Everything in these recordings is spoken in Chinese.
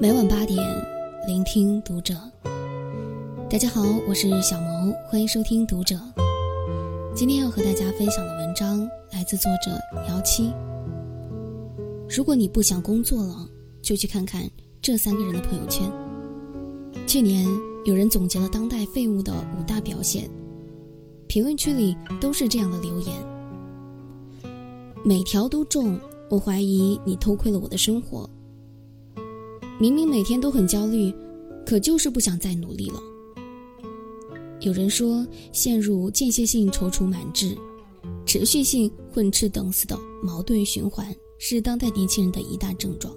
每晚八点，聆听读者。大家好，我是小萌，欢迎收听读者。今天要和大家分享的文章来自作者姚七。如果你不想工作了，就去看看这三个人的朋友圈。去年有人总结了当代废物的五大表现，评论区里都是这样的留言，每条都中。我怀疑你偷窥了我的生活。明明每天都很焦虑，可就是不想再努力了。有人说，陷入间歇性踌躇满志、持续性混吃等死的矛盾循环，是当代年轻人的一大症状。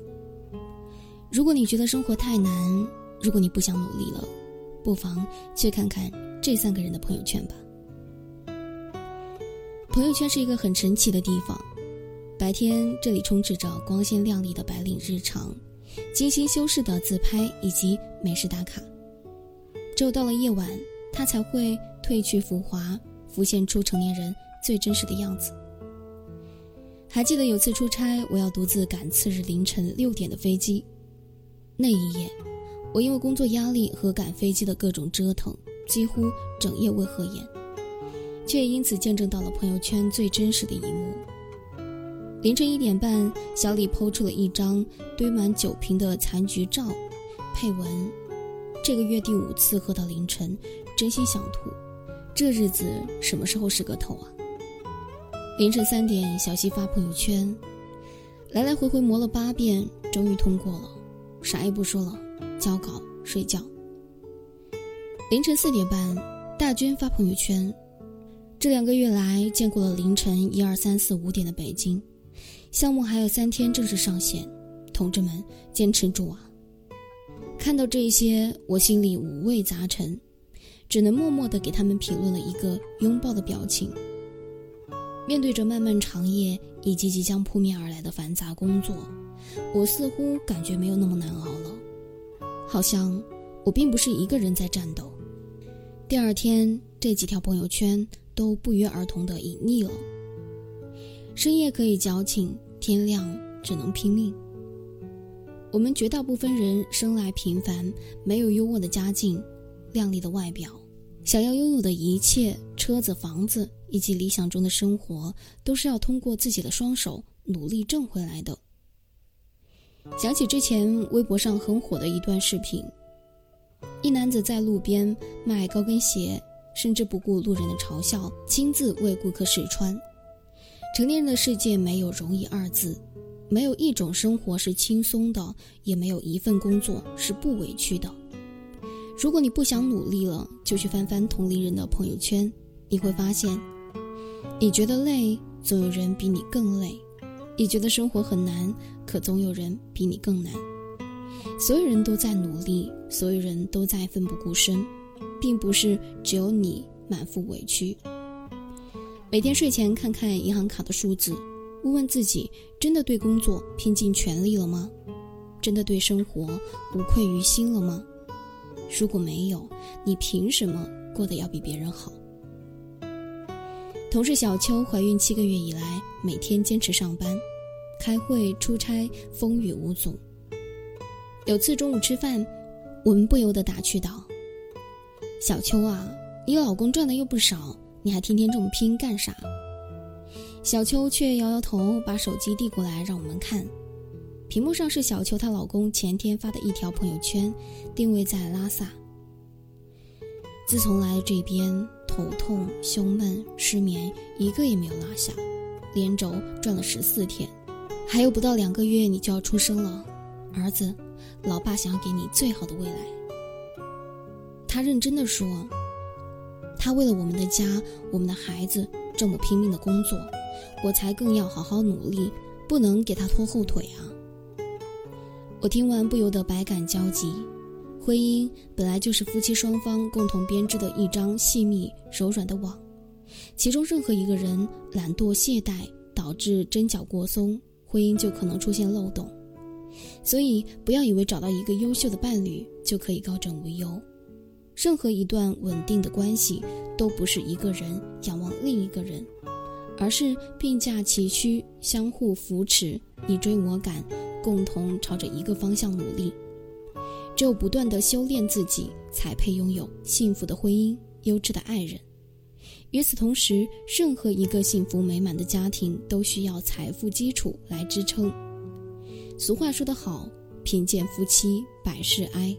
如果你觉得生活太难，如果你不想努力了，不妨去看看这三个人的朋友圈吧。朋友圈是一个很神奇的地方，白天这里充斥着光鲜亮丽的白领日常。精心修饰的自拍以及美食打卡，只有到了夜晚，他才会褪去浮华，浮现出成年人最真实的样子。还记得有次出差，我要独自赶次日凌晨六点的飞机，那一夜，我因为工作压力和赶飞机的各种折腾，几乎整夜未合眼，却也因此见证到了朋友圈最真实的一幕。凌晨一点半，小李抛出了一张堆满酒瓶的残局照，配文：“这个月第五次喝到凌晨，真心想吐。这日子什么时候是个头啊？”凌晨三点，小西发朋友圈，来来回回磨了八遍，终于通过了，啥也不说了，交稿睡觉。凌晨四点半，大军发朋友圈，这两个月来见过了凌晨一二三四五点的北京。项目还有三天正式上线，同志们坚持住啊！看到这些，我心里五味杂陈，只能默默地给他们评论了一个拥抱的表情。面对着漫漫长夜以及即将扑面而来的繁杂工作，我似乎感觉没有那么难熬了，好像我并不是一个人在战斗。第二天，这几条朋友圈都不约而同地隐匿了。深夜可以矫情，天亮只能拼命。我们绝大部分人生来平凡，没有优渥的家境、靓丽的外表，想要拥有的一切——车子、房子以及理想中的生活，都是要通过自己的双手努力挣回来的。想起之前微博上很火的一段视频：一男子在路边卖高跟鞋，甚至不顾路人的嘲笑，亲自为顾客试穿。成年人的世界没有容易二字，没有一种生活是轻松的，也没有一份工作是不委屈的。如果你不想努力了，就去翻翻同龄人的朋友圈，你会发现，你觉得累，总有人比你更累；你觉得生活很难，可总有人比你更难。所有人都在努力，所有人都在奋不顾身，并不是只有你满腹委屈。每天睡前看看银行卡的数字，问问自己：真的对工作拼尽全力了吗？真的对生活无愧于心了吗？如果没有，你凭什么过得要比别人好？同事小邱怀孕七个月以来，每天坚持上班、开会、出差，风雨无阻。有次中午吃饭，我们不由得打趣道：“小邱啊，你老公赚的又不少。”你还天天这么拼干啥？小秋却摇摇头，把手机递过来让我们看。屏幕上是小秋她老公前天发的一条朋友圈，定位在拉萨。自从来了这边，头痛、胸闷、失眠，一个也没有落下，连轴转了十四天。还有不到两个月，你就要出生了，儿子，老爸想要给你最好的未来。他认真的说。他为了我们的家，我们的孩子这么拼命的工作，我才更要好好努力，不能给他拖后腿啊！我听完不由得百感交集。婚姻本来就是夫妻双方共同编织的一张细密柔软的网，其中任何一个人懒惰懈怠，导致针脚过松，婚姻就可能出现漏洞。所以，不要以为找到一个优秀的伴侣就可以高枕无忧。任何一段稳定的关系，都不是一个人仰望另一个人，而是并驾齐驱，相互扶持，你追我赶，共同朝着一个方向努力。只有不断的修炼自己，才配拥有幸福的婚姻、优质的爱人。与此同时，任何一个幸福美满的家庭都需要财富基础来支撑。俗话说得好，贫贱夫妻百事哀。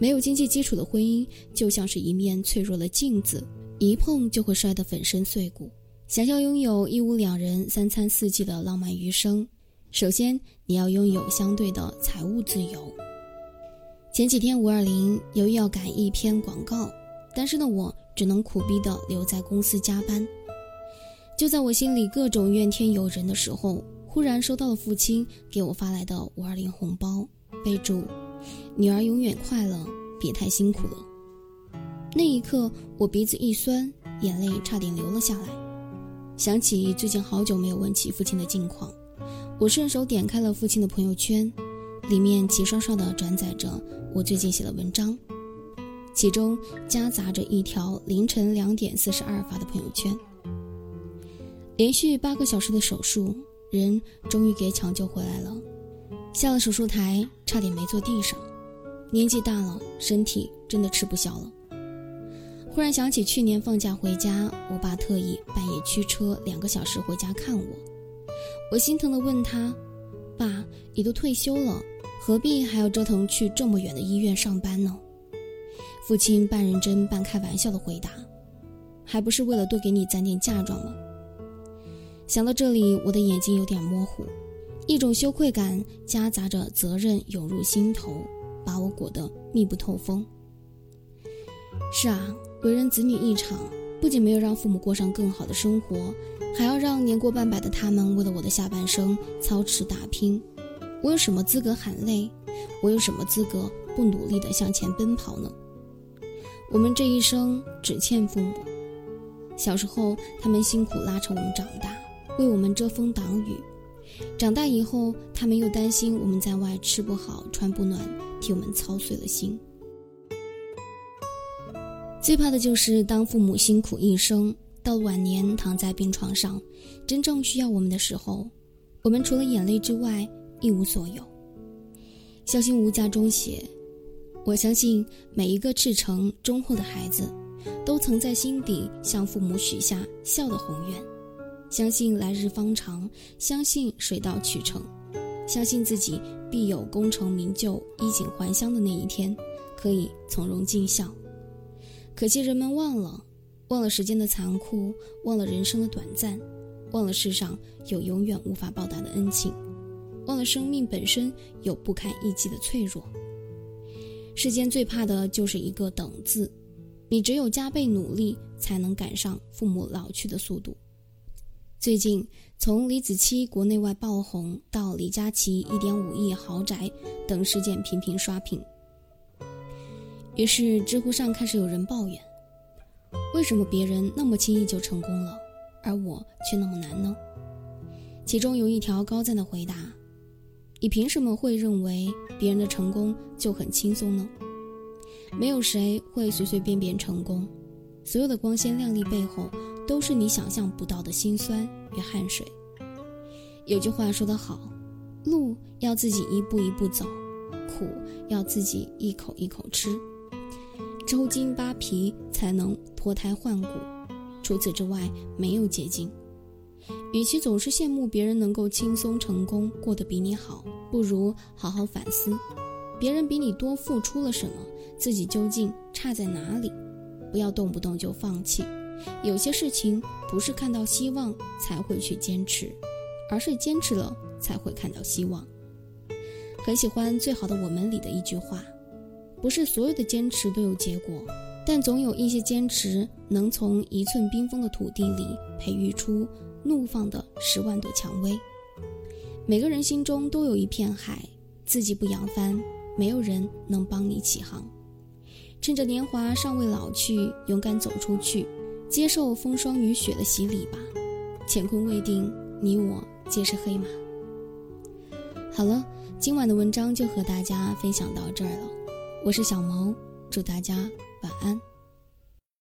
没有经济基础的婚姻，就像是一面脆弱的镜子，一碰就会摔得粉身碎骨。想要拥有一屋两人、三餐四季的浪漫余生，首先你要拥有相对的财务自由。前几天五二零，由于要赶一篇广告，单身的我只能苦逼的留在公司加班。就在我心里各种怨天尤人的时候，忽然收到了父亲给我发来的五二零红包，备注：“女儿永远快乐，别太辛苦了。”那一刻，我鼻子一酸，眼泪差点流了下来。想起最近好久没有问起父亲的近况，我顺手点开了父亲的朋友圈，里面齐刷刷的转载着。我最近写的文章，其中夹杂着一条凌晨两点四十二发的朋友圈。连续八个小时的手术，人终于给抢救回来了。下了手术台，差点没坐地上。年纪大了，身体真的吃不消了。忽然想起去年放假回家，我爸特意半夜驱车两个小时回家看我。我心疼的问他：“爸，你都退休了。”何必还要折腾去这么远的医院上班呢？父亲半认真半开玩笑的回答：“还不是为了多给你攒点嫁妆吗？”想到这里，我的眼睛有点模糊，一种羞愧感夹杂着责任涌入心头，把我裹得密不透风。是啊，为人子女一场，不仅没有让父母过上更好的生活，还要让年过半百的他们为了我的下半生操持打拼。我有什么资格喊累？我有什么资格不努力地向前奔跑呢？我们这一生只欠父母。小时候，他们辛苦拉扯我们长大，为我们遮风挡雨；长大以后，他们又担心我们在外吃不好穿不暖，替我们操碎了心。最怕的就是当父母辛苦一生，到晚年躺在病床上，真正需要我们的时候，我们除了眼泪之外，一无所有。孝心无价中写：“我相信每一个赤诚忠厚的孩子，都曾在心底向父母许下孝的宏愿，相信来日方长，相信水到渠成，相信自己必有功成名就、衣锦还乡的那一天，可以从容尽孝。可惜人们忘了，忘了时间的残酷，忘了人生的短暂，忘了世上有永远无法报答的恩情。”忘了生命本身有不堪一击的脆弱。世间最怕的就是一个“等”字，你只有加倍努力，才能赶上父母老去的速度。最近，从李子柒国内外爆红到李佳琦一点五亿豪宅等事件频频刷屏，于是知乎上开始有人抱怨：为什么别人那么轻易就成功了，而我却那么难呢？其中有一条高赞的回答。你凭什么会认为别人的成功就很轻松呢？没有谁会随随便便成功，所有的光鲜亮丽背后，都是你想象不到的辛酸与汗水。有句话说得好，路要自己一步一步走，苦要自己一口一口吃，抽筋扒皮才能脱胎换骨，除此之外没有捷径。与其总是羡慕别人能够轻松成功，过得比你好，不如好好反思，别人比你多付出了什么，自己究竟差在哪里？不要动不动就放弃。有些事情不是看到希望才会去坚持，而是坚持了才会看到希望。很喜欢《最好的我们》里的一句话：不是所有的坚持都有结果，但总有一些坚持能从一寸冰封的土地里培育出。怒放的十万朵蔷薇。每个人心中都有一片海，自己不扬帆，没有人能帮你起航。趁着年华尚未老去，勇敢走出去，接受风霜雨雪的洗礼吧。乾坤未定，你我皆是黑马。好了，今晚的文章就和大家分享到这儿了。我是小萌，祝大家晚安。